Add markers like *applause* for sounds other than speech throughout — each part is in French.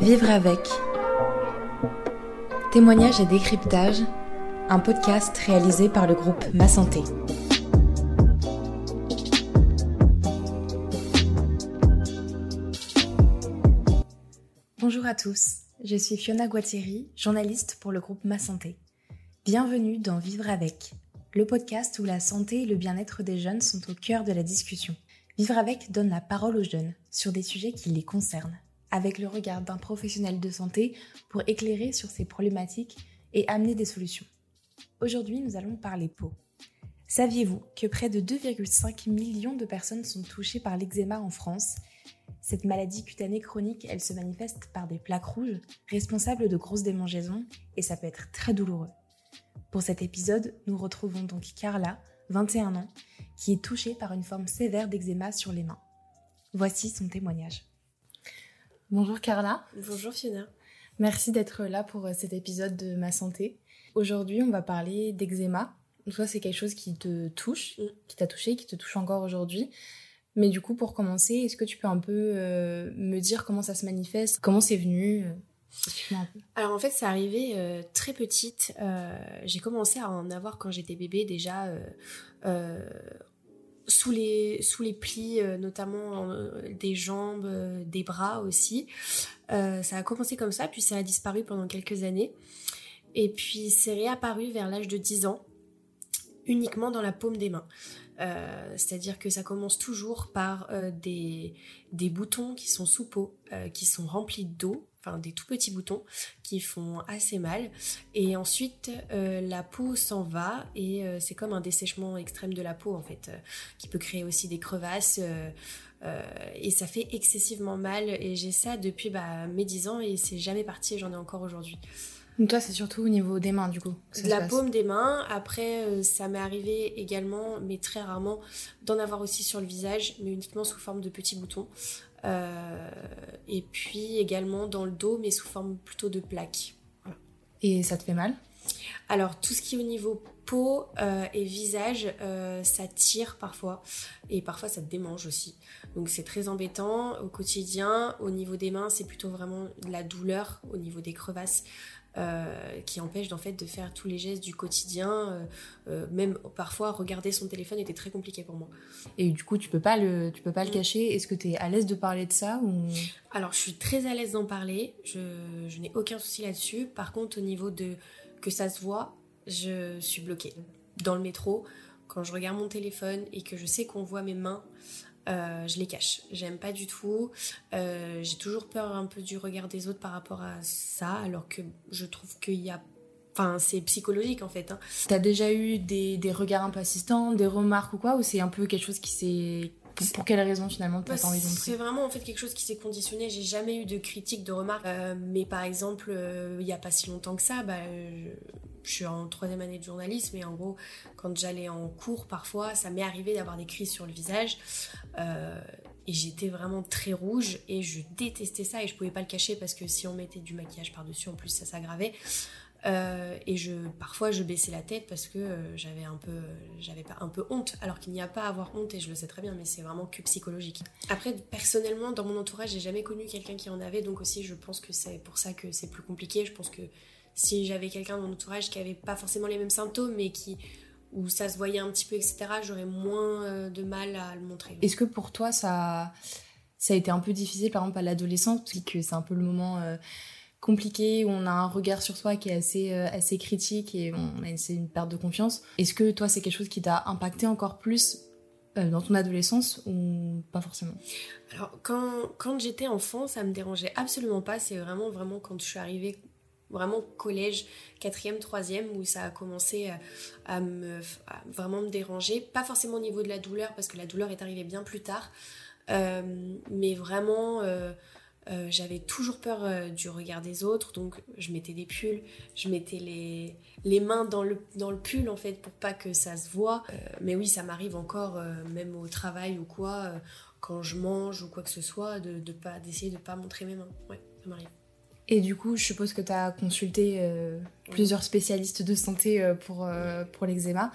Vivre avec. Témoignage et décryptage, un podcast réalisé par le groupe Ma Santé. Bonjour à tous, je suis Fiona Guattieri, journaliste pour le groupe Ma Santé. Bienvenue dans Vivre avec, le podcast où la santé et le bien-être des jeunes sont au cœur de la discussion. Vivre avec donne la parole aux jeunes sur des sujets qui les concernent avec le regard d'un professionnel de santé pour éclairer sur ces problématiques et amener des solutions. Aujourd'hui, nous allons parler peau. Saviez-vous que près de 2,5 millions de personnes sont touchées par l'eczéma en France? Cette maladie cutanée chronique, elle se manifeste par des plaques rouges responsables de grosses démangeaisons et ça peut être très douloureux. Pour cet épisode, nous retrouvons donc Carla, 21 ans, qui est touchée par une forme sévère d'eczéma sur les mains. Voici son témoignage. Bonjour Carla. Bonjour Fiona. Merci d'être là pour euh, cet épisode de Ma Santé. Aujourd'hui, on va parler d'eczéma. Toi, c'est quelque chose qui te touche, mm. qui t'a touché, qui te touche encore aujourd'hui. Mais du coup, pour commencer, est-ce que tu peux un peu euh, me dire comment ça se manifeste? Comment c'est venu? Euh, Alors en fait, c'est arrivé très petite. j'ai commencé à en avoir quand j'étais bébé déjà sous les, plis, euh, notamment euh, des jambes, euh, des bras aussi. ça a commencé comme ça, puis ça a disparu pendant quelques années. Et puis c'est réapparu vers l'âge de 10 ans, uniquement dans la paume des mains. C'est-à-dire que ça commence toujours par des, des boutons qui sont sous peau, qui sont remplis d'eau, enfin des tout petits boutons qui font assez mal. Et ensuite, euh, la peau s'en va et euh, c'est comme un dessèchement extrême de la peau en fait, euh, qui peut créer aussi des crevasses. et ça fait excessivement mal et j'ai ça depuis bah, mes 10 ans et c'est jamais parti et j'en ai encore aujourd'hui. Donc toi c'est surtout au niveau des mains du coup De la paume des mains, après ça m'est arrivé également, mais très rarement, d'en avoir aussi sur le visage, mais uniquement sous forme de petits boutons. Euh, et puis également dans le dos, mais sous forme plutôt de plaques. Et ça te fait mal? Alors tout ce qui est au niveau peau euh, et visage, euh, ça tire parfois et parfois ça te démange aussi. Donc c'est très embêtant au quotidien. Au niveau des mains, c'est plutôt vraiment de la douleur au niveau des crevasses. Euh, qui empêche en fait de faire tous les gestes du quotidien. Euh, euh, même parfois regarder son téléphone était très compliqué pour moi. Et du coup tu peux pas le tu peux pas le mm. cacher. Est-ce que tu es à l'aise de parler de ça ou? Alors je suis très à l'aise d'en parler. Je, je n'ai aucun souci là-dessus. Par contre au niveau de que ça se voit, je suis bloquée. Dans le métro, quand je regarde mon téléphone et que je sais qu'on voit mes mains, euh, je les cache. J'aime pas du tout. Euh, j'ai toujours peur un peu du regard des autres par rapport à ça, alors que je trouve qu'il y a Enfin, c'est psychologique en fait. Hein. T'as déjà eu des, des, regards un peu assistants, des remarques ou quoi Ou c'est un peu quelque chose qui s'est. Pour, quelle raison finalement bah, envie C'est vraiment en fait quelque chose qui s'est conditionné. J'ai jamais eu de critiques, de remarques. Euh, mais par exemple, il y a pas si longtemps que ça, bah, je suis en troisième année de journalisme et en gros, quand j'allais en cours, parfois, ça m'est arrivé d'avoir des crises sur le visage. Euh, et j'étais vraiment très rouge et je détestais ça et je pouvais pas le cacher parce que si on mettait du maquillage par-dessus, en plus, ça s'aggravait. Euh, et je, parfois, je baissais la tête parce que euh, j'avais un peu, j'avais pas un peu honte, alors qu'il n'y a pas à avoir honte et je le sais très bien, mais c'est vraiment que psychologique. Après, personnellement, dans mon entourage, j'ai jamais connu quelqu'un qui en avait, donc aussi, je pense que c'est pour ça que c'est plus compliqué. Je pense que si j'avais quelqu'un dans mon entourage qui avait pas forcément les mêmes symptômes, mais qui où ça se voyait un petit peu, etc., j'aurais moins euh, de mal à le montrer. Est-ce que pour toi, ça, ça a été un peu difficile, par exemple, à l'adolescence, que c'est un peu le moment euh, compliqué où on a un regard sur soi qui est assez, euh, assez critique et on a c'est une perte de confiance. Est-ce que toi, c'est quelque chose qui t'a impacté encore plus dans ton adolescence ou pas forcément? Alors, quand, quand j'étais enfant, ça me dérangeait absolument pas. C'est vraiment, vraiment quand je suis arrivée vraiment collège, quatrième, troisième, où ça a commencé à, me, vraiment me déranger. Pas forcément au niveau de la douleur, parce que la douleur est arrivée bien plus tard, euh, mais vraiment, euh, euh, j'avais toujours peur du regard des autres, donc je mettais des pulls, je mettais les, les mains dans le, dans le pull en fait pour pas que ça se voit. mais oui, ça m'arrive encore, même au travail ou quoi, quand je mange ou quoi que ce soit, de, de pas pas montrer mes mains. Ouais, ça m'arrive. Et du coup, je suppose que tu as consulté euh, plusieurs spécialistes de santé euh, pour, euh, pour l'eczéma.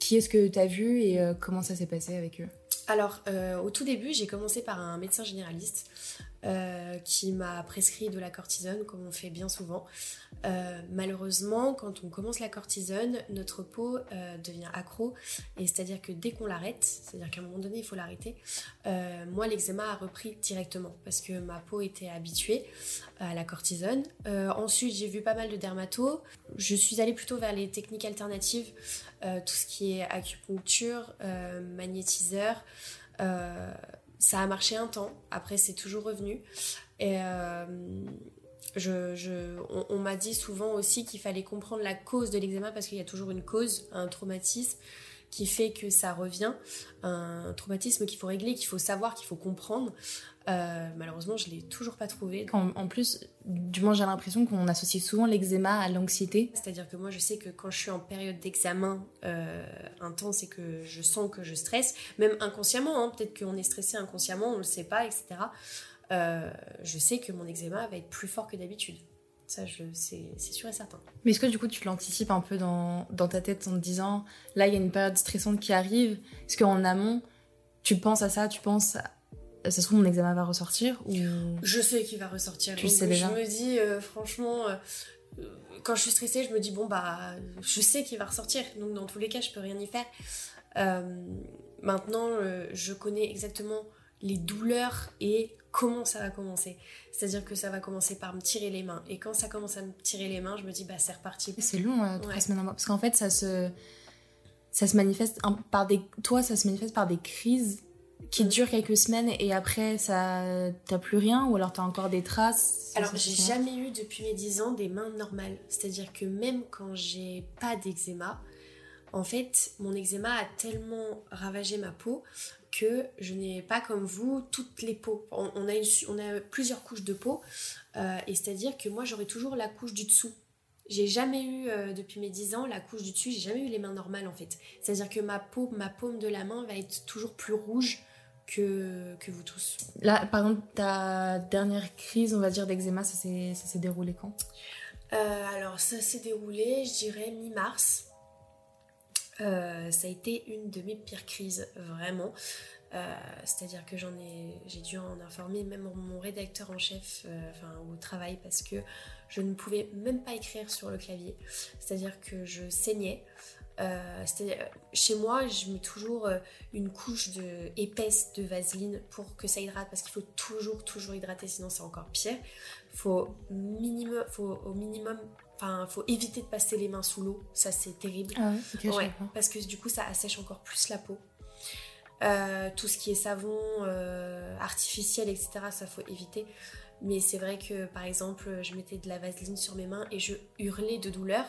Qui est-ce que tu as vu et comment ça s'est passé avec eux? Alors, au tout début, j'ai commencé par un médecin généraliste euh, qui m'a prescrit de la cortisone, comme on fait bien souvent. Euh, malheureusement, quand on commence la cortisone, notre peau euh, devient accro, et c'est-à-dire que dès qu'on l'arrête, c'est-à-dire qu'à un moment donné, il faut l'arrêter, moi, l'eczéma a repris directement, parce que ma peau était habituée à la cortisone. ensuite, j'ai vu pas mal de dermatos. Je suis allée plutôt vers les techniques alternatives, tout ce qui est acupuncture, magnétiseur, ça a marché un temps, après c'est toujours revenu. Et euh, on, m'a dit souvent aussi qu'il fallait comprendre la cause de l'eczéma parce qu'il y a toujours une cause, un traumatisme qui fait que ça revient, un traumatisme qu'il faut régler, qu'il faut savoir, qu'il faut comprendre. Euh, malheureusement, je l'ai toujours pas trouvé. En, plus, du moins, j'ai l'impression qu'on associe souvent l'eczéma à l'anxiété. C'est-à-dire que moi, je sais que quand je suis en période d'examen euh, intense et que je sens que je stresse, même inconsciemment, hein, peut-être qu'on est stressé inconsciemment, on le sait pas, etc. Euh, je sais que mon eczéma va être plus fort que d'habitude. Ça, c'est sûr et certain. Mais est-ce que du coup, tu l'anticipes un peu dans, dans, ta tête en te disant, là, il y a une période stressante qui arrive Est-ce qu'en amont, tu penses à ça, tu penses ça se trouve mon examen va ressortir ou je sais qu'il va ressortir. Tu sais déjà. je me dis euh, franchement euh, quand je suis stressée je me dis bon bah je sais qu'il va ressortir. Donc dans tous les cas je peux rien y faire. Euh, maintenant je connais exactement les douleurs et comment ça va commencer. C'est à dire que ça va commencer par me tirer les mains. Et quand ça commence à me tirer les mains je me dis bah c'est reparti. C'est long trois semaines parce qu'en fait ça se ça se manifeste par des toi ça se manifeste par des crises qui dure quelques semaines et après ça t'as plus rien ou alors t'as encore des traces Alors j'ai jamais eu depuis mes 10 ans des mains normales. C'est-à-dire que même quand j'ai pas d'eczéma, en fait mon eczéma a tellement ravagé ma peau que je n'ai pas comme vous toutes les peaux. On, a, on a plusieurs couches de peau euh, et c'est-à-dire que moi j'aurai toujours la couche du dessous. J'ai jamais eu, euh, depuis mes 10 ans, la couche du dessus, j'ai jamais eu les mains normales en fait. C'est-à-dire que ma peau, ma paume de la main va être toujours plus rouge que, que vous tous. Là, par exemple, ta dernière crise, on va dire, d'eczéma, ça s'est déroulé quand? Euh, Alors, ça s'est déroulé, je dirais, mi-mars. Euh, ça a été une de mes pires crises, vraiment. Euh, c'est-à-dire que j'en ai, j'ai dû en informer même mon rédacteur en chef, enfin au travail, parce que je ne pouvais même pas écrire sur le clavier. C'est-à-dire que je saignais. Euh, chez moi, je mets toujours euh, une couche de, épaisse de vaseline pour que ça hydrate parce qu'il faut toujours, toujours hydrater, sinon c'est encore pire. Faut, minimum, faut au minimum, enfin, faut éviter de passer les mains sous l'eau, ça c'est terrible. Ah ouais, parce que du coup, ça assèche encore plus la peau. Euh, tout ce qui est savon artificiel, etc., ça faut éviter. Mais c'est vrai que par exemple, je mettais de la vaseline sur mes mains et je hurlais de douleur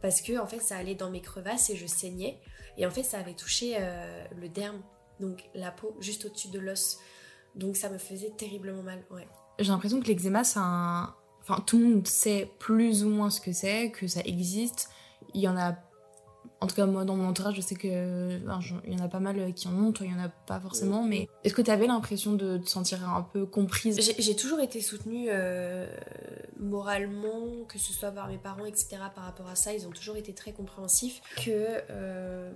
parce que en fait ça allait dans mes crevasses et je saignais. Et en fait ça avait touché euh, le derme donc la peau juste au-dessus de l'os. Donc ça me faisait terriblement mal j'ai l'impression que l'eczéma c'est un enfin tout le monde sait plus ou moins ce que c'est que ça existe. Il y en a en tout cas, moi, dans mon entourage, je sais que il y en a pas mal qui en ont, toi, il y en a pas forcément. Mais est-ce que tu avais l'impression de te sentir un peu comprise? J'ai toujours été soutenue euh, moralement, que ce soit par mes parents, etc. Par rapport à ça, ils ont toujours été très compréhensifs. Que euh,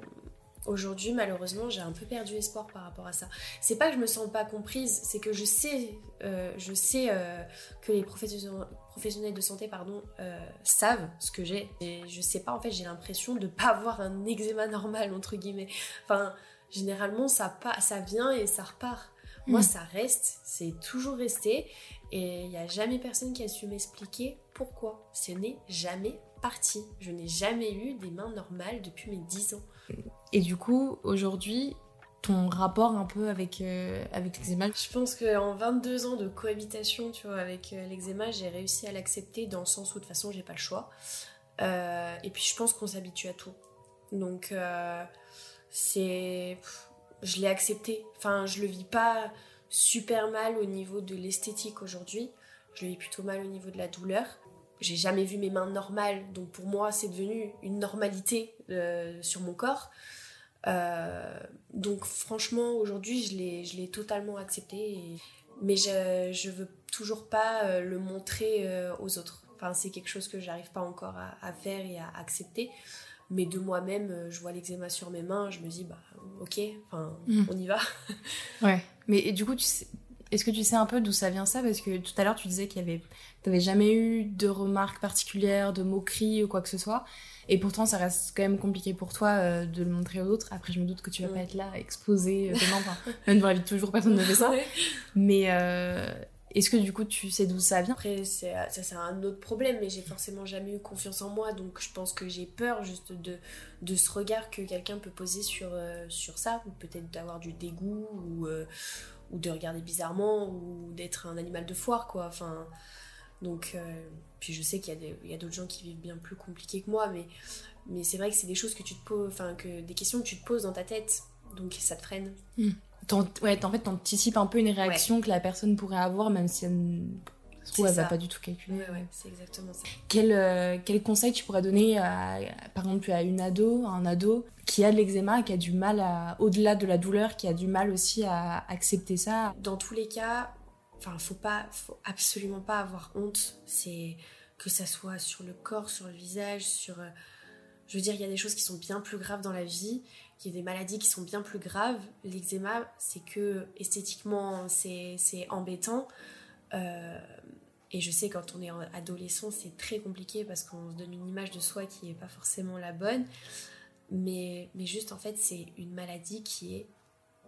aujourd'hui, malheureusement, j'ai un peu perdu espoir par rapport à ça. C'est pas que je me sens pas comprise, c'est que je sais, euh, je sais que les professionnels de santé pardon, euh, savent ce que j'ai. Et je sais pas, en fait, j'ai l'impression de pas avoir un eczéma normal, entre guillemets. Enfin, généralement, ça, pas, ça vient et ça repart. Moi, mm. ça reste, c'est toujours resté. Et il n'y a jamais personne qui a su m'expliquer pourquoi. Ce n'est jamais parti. Je n'ai jamais eu des mains normales depuis mes 10 ans. Et du coup, aujourd'hui, ton rapport un peu avec, euh, avec l'eczéma Je pense qu'en 22 ans de cohabitation tu vois, avec euh, l'eczéma, j'ai réussi à l'accepter dans le sens où de toute façon j'ai pas le choix. Euh, et puis je pense qu'on s'habitue à tout. Donc c'est. Je l'ai accepté. Enfin, je le vis pas super mal au niveau de l'esthétique aujourd'hui. Je le vis plutôt mal au niveau de la douleur. J'ai jamais vu mes mains normales, donc pour moi c'est devenu une normalité sur mon corps. Euh, donc franchement, aujourd'hui, je l'ai totalement accepté. Mais je, je veux toujours pas euh, le montrer euh, aux autres. Enfin, c'est quelque chose que j'arrive pas encore à, faire et à accepter. Mais de moi-même, je vois l'eczéma sur mes mains, je me dis, bah ok, enfin, mm. on y va. ouais. Mais du coup, tu sais, Est-ce que tu sais un peu d'où ça vient ça? Parce que tout à l'heure, tu disais qu'il y avait, t'avais jamais eu de remarques particulières, de moqueries ou quoi que ce soit. Et pourtant, ça reste quand même compliqué pour toi euh, de le montrer aux autres. Après, je me doute que tu vas pas être là, exposé, euh, enfin, *laughs* même dans la vie de toujours, personne ne fait ça. Mais euh, est-ce que du coup, tu sais d'où ça vient? Après, ça, c'est un autre problème, mais j'ai forcément jamais eu confiance en moi. Donc, je pense que j'ai peur juste de, de ce regard que quelqu'un peut poser sur, sur ça. Ou peut-être d'avoir du dégoût, ou, ou de regarder bizarrement, ou d'être un animal de foire, quoi. Enfin. Donc, euh, puis je sais qu'il y a d'autres gens qui vivent bien plus compliqués que moi, mais, mais c'est vrai que c'est des choses que tu te poses, enfin, que des questions que tu te poses dans ta tête, donc ça te freine. Mmh. Ouais, en fait, t'anticipes un peu une réaction que la personne pourrait avoir, même si elle, se elle va pas du tout calculer. Ouais, ouais, c'est exactement ça. Quel, euh, quel conseil tu pourrais donner, à, par exemple, à une ado, à un ado qui a de l'eczéma, qui a du mal à, au-delà de la douleur, qui a du mal aussi à accepter ça? Dans tous les cas, Enfin, faut pas, faut absolument pas avoir honte. C'est que ça soit sur le corps, sur le visage, sur. Euh, je veux dire, il y a des choses qui sont bien plus graves dans la vie. Il y a des maladies qui sont bien plus graves. L'eczéma, c'est que esthétiquement, c'est embêtant. Euh, et je sais, quand on est adolescent, c'est très compliqué parce qu'on se donne une image de soi qui n'est pas forcément la bonne. Mais, mais juste, en fait, c'est une maladie qui est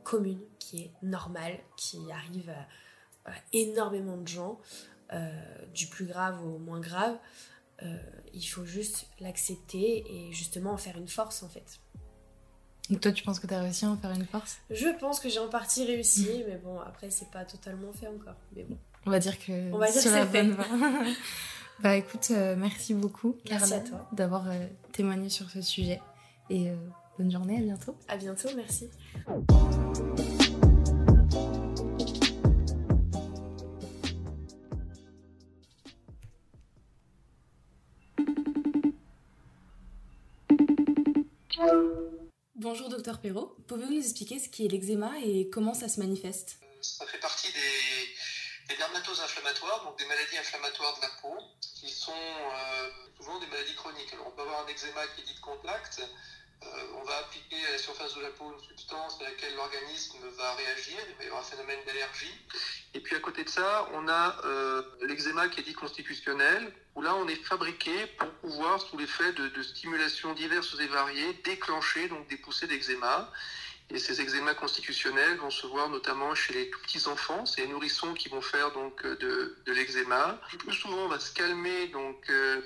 commune, qui est normale, qui arrive à énormément de gens, euh, du plus grave au moins grave. Euh, il faut juste l'accepter et justement en faire une force en fait. Donc toi tu penses que tu as réussi à en faire une force? Je pense que j'ai en partie réussi, mais bon après c'est pas totalement fait encore. Mais bon. On va dire que On va dire que c'est fait. *laughs* bah écoute, euh, merci beaucoup merci à toi d'avoir témoigné sur ce sujet et bonne journée, à bientôt. À bientôt, merci. Bonjour docteur Perrault, pouvez-vous nous expliquer ce qu'est l'eczéma et comment ça se manifeste? Ça fait partie des, des, dermatoses inflammatoires, donc des maladies inflammatoires de la peau, qui sont euh, souvent des maladies chroniques. Alors on peut avoir un eczéma qui est dit de contact, euh, on va appliquer à la surface de la peau une substance à laquelle l'organisme va réagir, il va y avoir un phénomène d'allergie. Et puis à côté de ça, on a euh, l'eczéma qui est dit constitutionnel, où là on est fabriqué pour pouvoir, sous l'effet de, de stimulations diverses et variées, déclencher donc des poussées d'eczéma. Et ces eczémas constitutionnels vont se voir notamment chez les tout petits enfants, c'est les nourrissons qui vont faire donc de, de l'eczéma. Plus souvent, on va se calmer donc euh,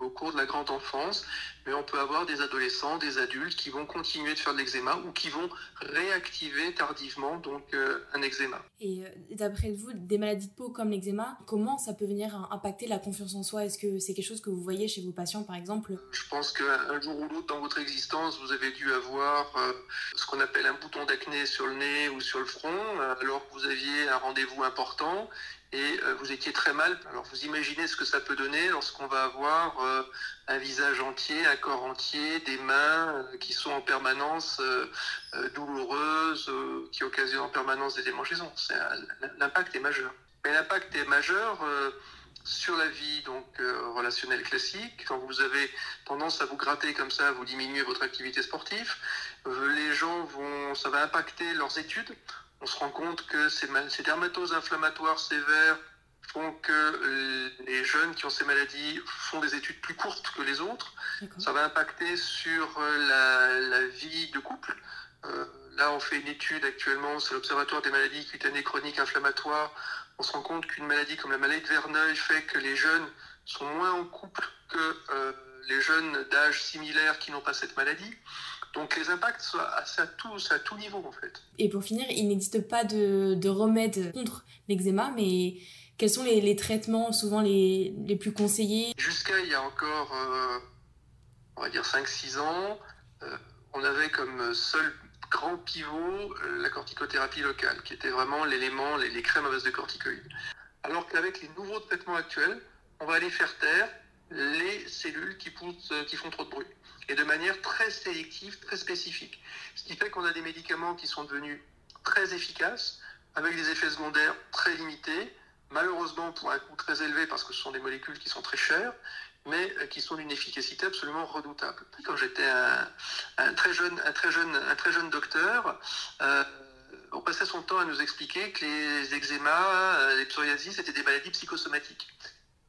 au cours de la grande enfance, mais on peut avoir des adolescents, des adultes qui vont continuer de faire de l'eczéma ou qui vont réactiver tardivement donc euh, un eczéma. Et euh, d'après vous, des maladies de peau comme l'eczéma, comment ça peut venir impacter la confiance en soi? Est-ce que c'est quelque chose que vous voyez chez vos patients par exemple? Je pense qu'un jour ou l'autre dans votre existence, vous avez dû avoir euh, ce qu'on appelle un bouton d'acné sur le nez ou sur le front, alors que vous aviez un rendez-vous important et euh, vous étiez très mal. Alors vous imaginez ce que ça peut donner lorsqu'on va avoir euh, un visage entier, un corps entier, des mains euh, qui sont en permanence douloureuses, qui occasionnent en permanence des démangeaisons. L'impact est majeur. Mais l'impact est majeur sur la vie donc relationnelle classique. Quand vous avez tendance à vous gratter comme ça, vous diminuez votre activité sportive. les gens vont, ça va impacter leurs études on se rend compte que ces, ces dermatoses inflammatoires sévères font que les jeunes qui ont ces maladies font des études plus courtes que les autres. Ça va impacter sur euh, la, vie de couple. Euh, là, on fait une étude actuellement, c'est l'Observatoire des maladies cutanées chroniques inflammatoires. On se rend compte qu'une maladie comme la maladie de Verneuil fait que les jeunes sont moins en couple que euh, les jeunes d'âge similaire qui n'ont pas cette maladie. Donc les impacts sont à, à tout niveau en fait. Et pour finir, il n'existe pas de, de remède contre l'eczéma, mais quels sont les, les traitements souvent les, les, plus conseillés? Jusqu'à il y a encore, euh, on va dire 5-6 ans, euh, on avait comme seul grand pivot euh, la corticothérapie locale, qui était vraiment l'élément, les, les, crèmes à base de corticoïdes. Alors qu'avec les nouveaux traitements actuels, on va aller faire taire les cellules qui, poussent, qui font trop de bruit et de manière très sélective, très spécifique. Ce qui fait qu'on a des médicaments qui sont devenus très efficaces, avec des effets secondaires très limités, malheureusement pour un coût très élevé parce que ce sont des molécules qui sont très chères, mais euh, qui sont d'une efficacité absolument redoutable. Quand j'étais un, très jeune, docteur, euh, on passait son temps à nous expliquer que les eczémas, les psoriasis, étaient des maladies psychosomatiques.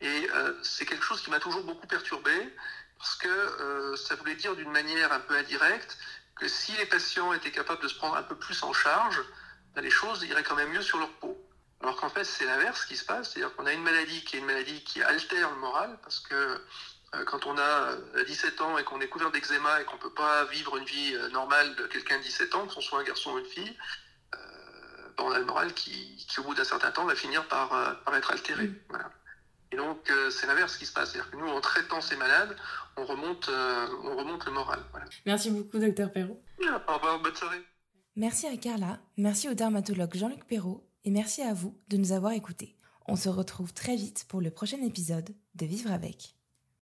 Et c'est quelque chose qui m'a toujours beaucoup perturbé, parce que ça voulait dire d'une manière un peu indirecte que si les patients étaient capables de se prendre un peu plus en charge, ben, les choses iraient quand même mieux sur leur peau. Alors qu'en fait, c'est l'inverse qui se passe, c'est-à-dire qu'on a une maladie qui est une maladie qui altère le moral, parce que euh, quand on a 17 euh, ans et qu'on est couvert d'eczéma et qu'on ne peut pas vivre une vie euh, normale de quelqu'un de 17 ans, que ce soit un garçon ou une fille, ben, on a le moral qui, au bout d'un certain temps, va finir par, par être altéré. Mm. Et donc, c'est l'inverse qui se passe. C'est-à-dire que nous, en traitant ces malades, on remonte, on remonte le moral. Merci beaucoup, docteur Perrault. Au revoir, bonne soirée. Merci à Carla, merci au dermatologue Jean-Luc Perrault et merci à vous de nous avoir écoutés. On se retrouve très vite pour le prochain épisode de Vivre avec.